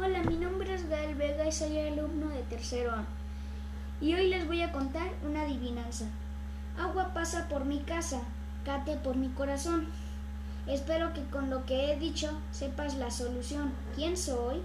Hola, mi nombre es Gael Vega y soy alumno de tercero A. Y hoy les voy a contar una adivinanza. Agua pasa por mi casa, cate por mi corazón. Espero que con lo que he dicho sepas la solución. ¿Quién soy?